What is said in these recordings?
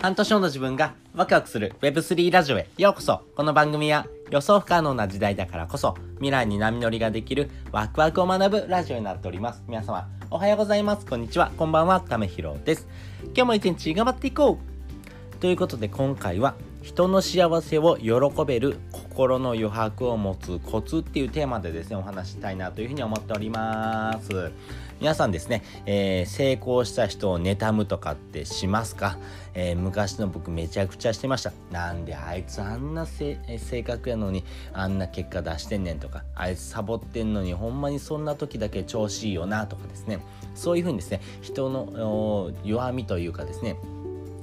半年後の自分がワクワクする Web3 ラジオへようこそ。この番組は予想不可能な時代だからこそ未来に波乗りができるワクワクを学ぶラジオになっております。皆様おはようございます。こんにちは。こんばんは。ためひろです。今日も一日頑張っていこうということで今回は人の幸せを喜べる心の余白を持つコツっていうテーマでですねお話したいなというふうに思っております。皆さんですね、えー、成功した人を妬むとかってしますか、えー、昔の僕めちゃくちゃしてました。なんであいつあんな性格やのにあんな結果出してんねんとかあいつサボってんのにほんまにそんな時だけ調子いいよなとかですね。そういうふうにですね人の弱みというかですね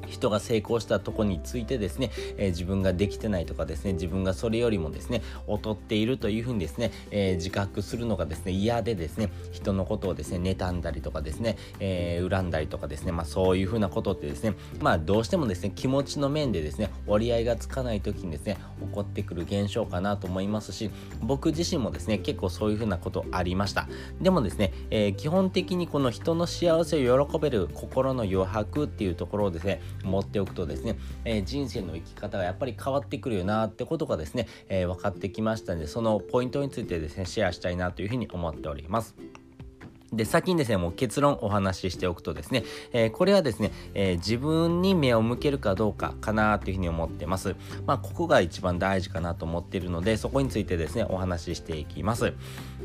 人が成功したとこについてですね、えー、自分ができてないとかですね自分がそれよりもですね劣っているというふうにですね、えー、自覚するのがですね嫌でですね人のことをですね妬んだりとかですね、えー、恨んだりとかですねまあそういうふうなことってですねまあどうしてもですね気持ちの面でですね折り合いがつかない時にですね起こってくる現象かなと思いますし僕自身もですね結構そういうふうなことありました。でもですね、え基本的にこの人の幸せを喜べる心の余白っていうところをですね持っておくとですね、えー、人生の生き方がやっぱり変わってくるよなってことがですね、えー、分かってきましたのでそのポイントについてですねシェアしたいなというふうに思っております。で、先にですね、もう結論お話ししておくとですね、えー、これはですね、えー、自分に目を向けるかどうかかなというふうに思ってます。まあ、ここが一番大事かなと思っているので、そこについてですね、お話ししていきます。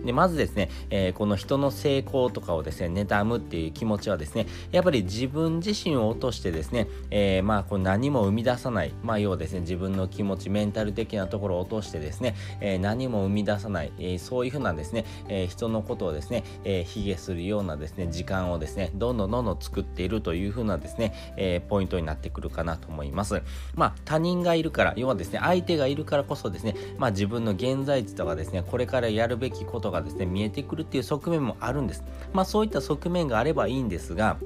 で、まずですね、えー、この人の成功とかをですね、妬むっていう気持ちはですね、やっぱり自分自身を落としてですね、えまあ、こう何も生み出さない、まあ、要はですね、自分の気持ち、メンタル的なところを落としてですね、え何も生み出さない、えそういうふうなですね、え人のことをですね、えー、卑下するようなですね時間をですねどんどんどんどん作っているというふうなですね、えー、ポイントになってくるかなと思います。まあ他人がいるから要はですね相手がいるからこそですねまあ自分の現在地とかですねこれからやるべきことがですね見えてくるっていう側面もあるんです。まあそういった側面があればいいんですが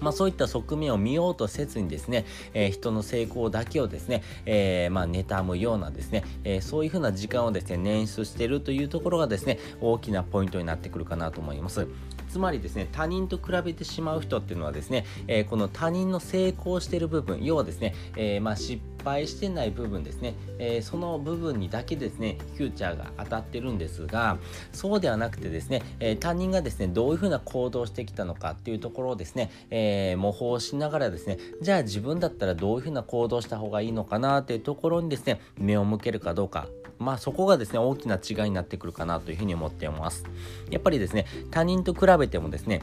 まあ、そういった側面を見ようとせずにですね、えー、人の成功だけをですね、えー、まあ、妬むようなですね、えー、そういうふうな時間をですね、捻出しているというところがですね、大きなポイントになってくるかなと思います。つまりですね他人と比べてしまう人っていうのはですね、えー、この他人の成功している部分要はですね、えー、まあ失敗してない部分ですね、えー、その部分にだけですねフューチャーが当たってるんですがそうではなくてですね、え他人がですねどういうふうな行動をしてきたのかっていうところをですね、え模倣しながらですねじゃあ自分だったらどういうふうな行動した方がいいのかなっていうところにですね目を向けるかどうか。まあそこがですね大きな違いになってくるかなというふうに思っています。やっぱりですね他人と比べてもですね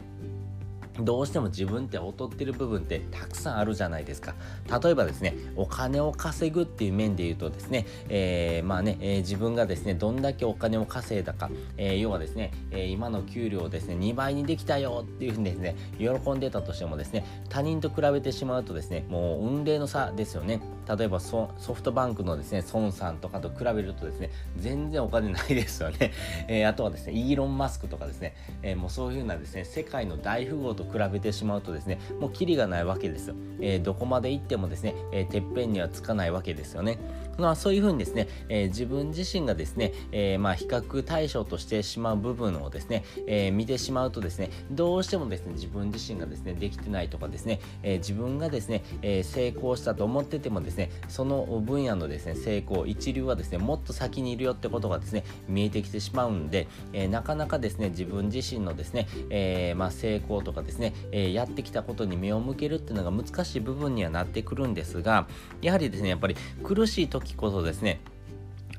どうしても自分って劣ってる部分ってたくさんあるじゃないですか。例えばですね、お金を稼ぐっていう面で言うとですね、えー、まあね、えー、自分がですね、どんだけお金を稼いだか、えー、要はですね、え今の給料をですね、2倍にできたよっていうふうにですね、喜んでたとしてもですね、他人と比べてしまうとですね、もう運命の差ですよね。例えばソフトバンクのですね、孫さんとかと比べるとですね、全然お金ないですよね。えあとはですね、イーロン・マスクとかですね、えもうそういうようなですね、世界の大富豪と比べてしまうとですねもうキリがないわけですよ、えー、どこまで行ってもですね、え、てっぺんにはつかないわけですよねまあそういうふうにですね、えー、自分自身がですね、えまあ比較対象としてしまう部分をですね、え見てしまうとですねどうしてもですね自分自身がですねできてないとかですね、え自分がですね、え成功したと思っててもですねその分野のですね成功一流はですねもっと先にいるよってことがですね見えてきてしまうんで、えなかなかですね自分自身のですね、えまあ、成功とかですね、えやってきたことに目を向けるっていうのが難しい部分にはなってくるんですがやはりですねやっぱり苦しい時こそですね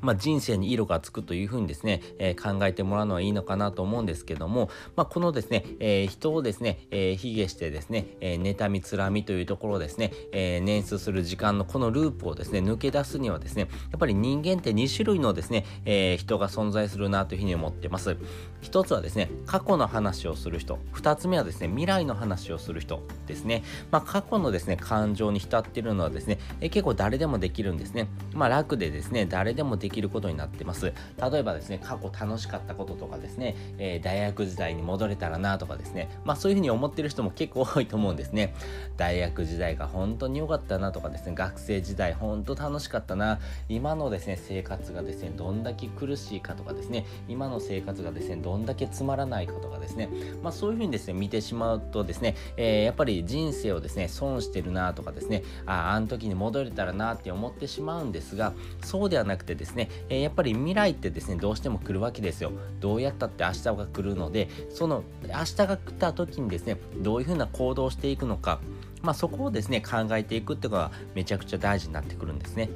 まあ、人生に色がつくというふうにですね、えー、考えてもらうのはいいのかなと思うんですけども、まあ、このですね、えー、人をですね、えー、卑下してですね、えー、妬みつらみというところをですね、えー、捻出する時間のこのループをですね、抜け出すにはですね、やっぱり人間って2種類のですね、えー、人が存在するなというふうに思ってます。一つはですね、過去の話をする人。二つ目はですね、未来の話をする人ですね。まあ、過去のですね、感情に浸っているのはですね、えー、結構誰でもできるんですね。まあ、楽でですね、誰でもでできることになってます。例えばですね過去楽しかったこととかですね、えー、大学時代に戻れたらなとかですねまあそういうふうに思ってる人も結構多いと思うんですね。大学時代が本当に良かったなとかですね学生時代本当楽しかったな。今のですね生活がですねどんだけ苦しいかとかですね今の生活がですねどんだけつまらないかとかですねまあそういうふうにですね見てしまうとですね、えー、やっぱり人生をですね損してるなとかですねあああの時に戻れたらなって思ってしまうんですがそうではなくてですねね、えー、やっぱり未来ってですねどうしても来るわけですよどうやったって明日が来るのでその明日が来た時にですねどういうふうな行動をしていくのかまあ、そこをですね考えていくっていうのがめちゃくちゃ大事になってくるんですね。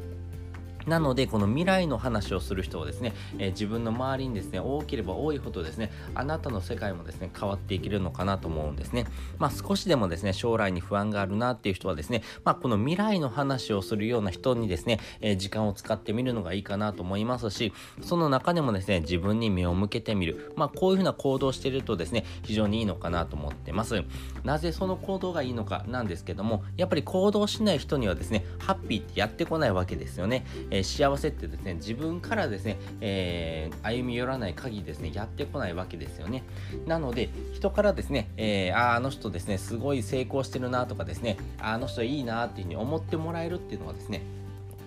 なので、この未来の話をする人はですね、えー、自分の周りにですね、多ければ多いほどですね、あなたの世界もですね、変わっていけるのかなと思うんですね。まあ少しでもですね、将来に不安があるなっていう人はですね、まあこの未来の話をするような人にですね、えー、時間を使ってみるのがいいかなと思いますし、その中でもですね、自分に目を向けてみる。まあこういうふうな行動をしているとですね、非常にいいのかなと思ってます。なぜその行動がいいのかなんですけども、やっぱり行動しない人にはですね、ハッピーってやってこないわけですよね。えー、幸せってですね自分からですね、えー、歩み寄らない限りですねやってこないわけですよねなので人からですね、えー、ああの人ですねすごい成功してるなとかですねあの人いいなっていうふうに思ってもらえるっていうのはですね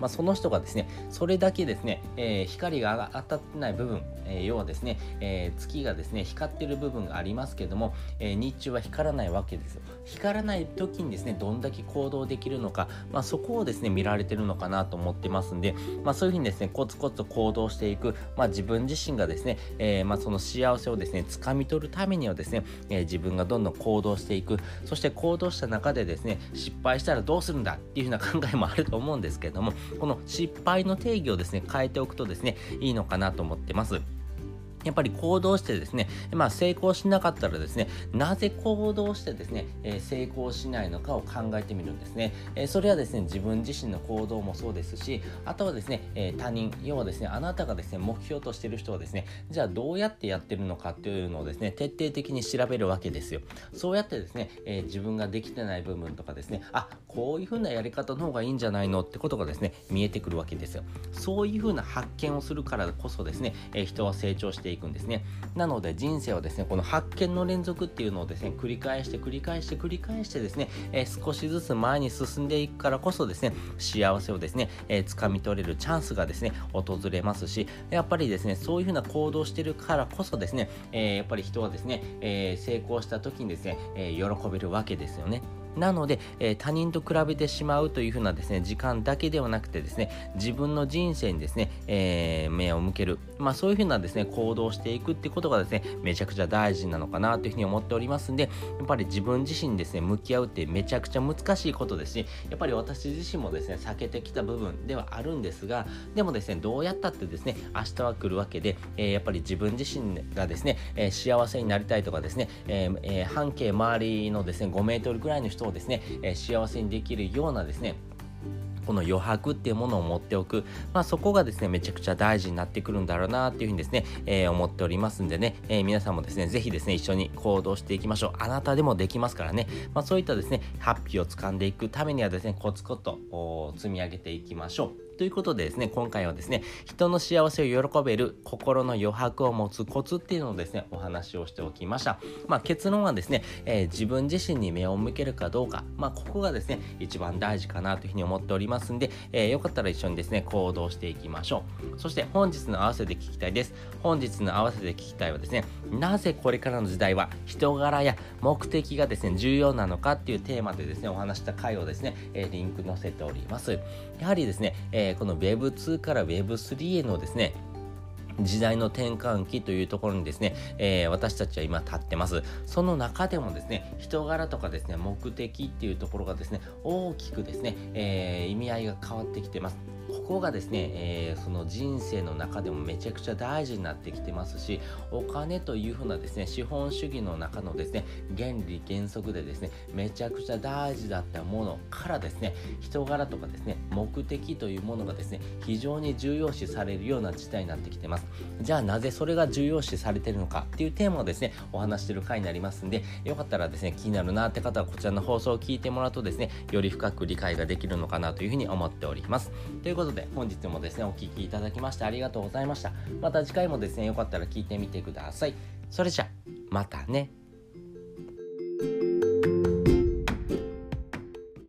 まあ、その人がですね、それだけですね、えー、光が当たってない部分、えー、要はですね、えー、月がですね、光ってる部分がありますけども、え日中は光らないわけですよ。光らない時にですね、どんだけ行動できるのか、まあ、そこをですね、見られてるのかなと思ってますんで、まあ、そういうふうにですね、コツコツと行動していく、まあ、自分自身がですね、えま、その幸せをですね、掴み取るためにはですね、え自分がどんどん行動していく、そして行動した中でですね、失敗したらどうするんだっていうふうな 考えもあると思うんですけれども、この失敗の定義をですね、変えておくとですね、いいのかなと思ってます。やっぱり行動してですね、まあ、成功しなかったらですね、なぜ行動してですね、えー、成功しないのかを考えてみるんですね、えー、それはですね、自分自身の行動もそうですし、あとはですね、えー、他人、要はですね、あなたがですね、目標としている人はですね、じゃあどうやってやってるのかっていうのをですね、徹底的に調べるわけですよ。そうやってですね、え自分ができてない部分とかですね、あ、こういう風なやり方の方がいいんじゃないのってことがですね、見えてくるわけですよ。そういう風な発見をするからこそですね、え人は成長していくんですね。なので人生はですね、この発見の連続っていうのをですね、繰り返して繰り返して繰り返してですね、えー、少しずつ前に進んでいくからこそですね、幸せをですね、えー、掴み取れるチャンスがですね、訪れますし、やっぱりですね、そういうふうな行動してるからこそですね、えー、やっぱり人はですね、え成功した時にですね、え喜べるわけですよね。なので、えー、他人と比べてしまうというふうなですね、時間だけではなくてですね、自分の人生にですね、えー、目を向ける。まあそういうふうなですね、行動していくってことがですね、めちゃくちゃ大事なのかなというふうに思っておりますんで、やっぱり自分自身にですね、向き合うってめちゃくちゃ難しいことですし、やっぱり私自身もですね、避けてきた部分ではあるんですが、でもですね、どうやったってですね、明日は来るわけで、えー、やっぱり自分自身がですね、え幸せになりたいとかですね、えー、半径周りのですね、5メートルぐらいの人をですね、え幸せにできるようなですねこの余白っていうものを持っておく、まあ、そこがですねめちゃくちゃ大事になってくるんだろうなっていうふうにですね、えー、思っておりますんでね、えー、皆さんもですね是非ですね一緒に行動していきましょう。あなたでもできますからね、まあ、そういったですねハッピーを掴んでいくためにはですねコツコツと積み上げていきましょう。ということでですね、今回はですね、人の幸せを喜べる心の余白を持つコツっていうのをですね、お話をしておきました。まあ結論はですね、えー、自分自身に目を向けるかどうか、まあここがですね、一番大事かなというふうに思っておりますんで、えー、よかったら一緒にですね、行動していきましょう。そして本日の合わせて聞きたいです。本日の合わせて聞きたいはですね、なぜこれからの時代は人柄や目的がですね、重要なのかっていうテーマでですね、お話した回をですね、えー、リンク載せております。やはりですね、えーー、この Web2 から Web3 へのですね、時代の転換期というところにですね、えー、私たちは今立ってます。その中でもですね、人柄とかですね、目的っていうところがですね、大きくですね、えー、意味合いが変わってきてます。ここがですね、えー、その人生の中でもめちゃくちゃ大事になってきてますし、お金というふうなですね、資本主義の中のですね、原理原則でですね、めちゃくちゃ大事だったものからですね、人柄とかですね、目的というものがですね、非常に重要視されるような事態になってきてます。じゃあなぜそれが重要視されてるのかっていうテーマをですね、お話してる回になりますんで、よかったらですね、気になるなって方はこちらの放送を聞いてもらうとですね、より深く理解ができるのかなというふうに思っております。ということで本日もですねお聴きいただきましてありがとうございました。また次回もですねよかったら聞いてみてください。それじゃまたね。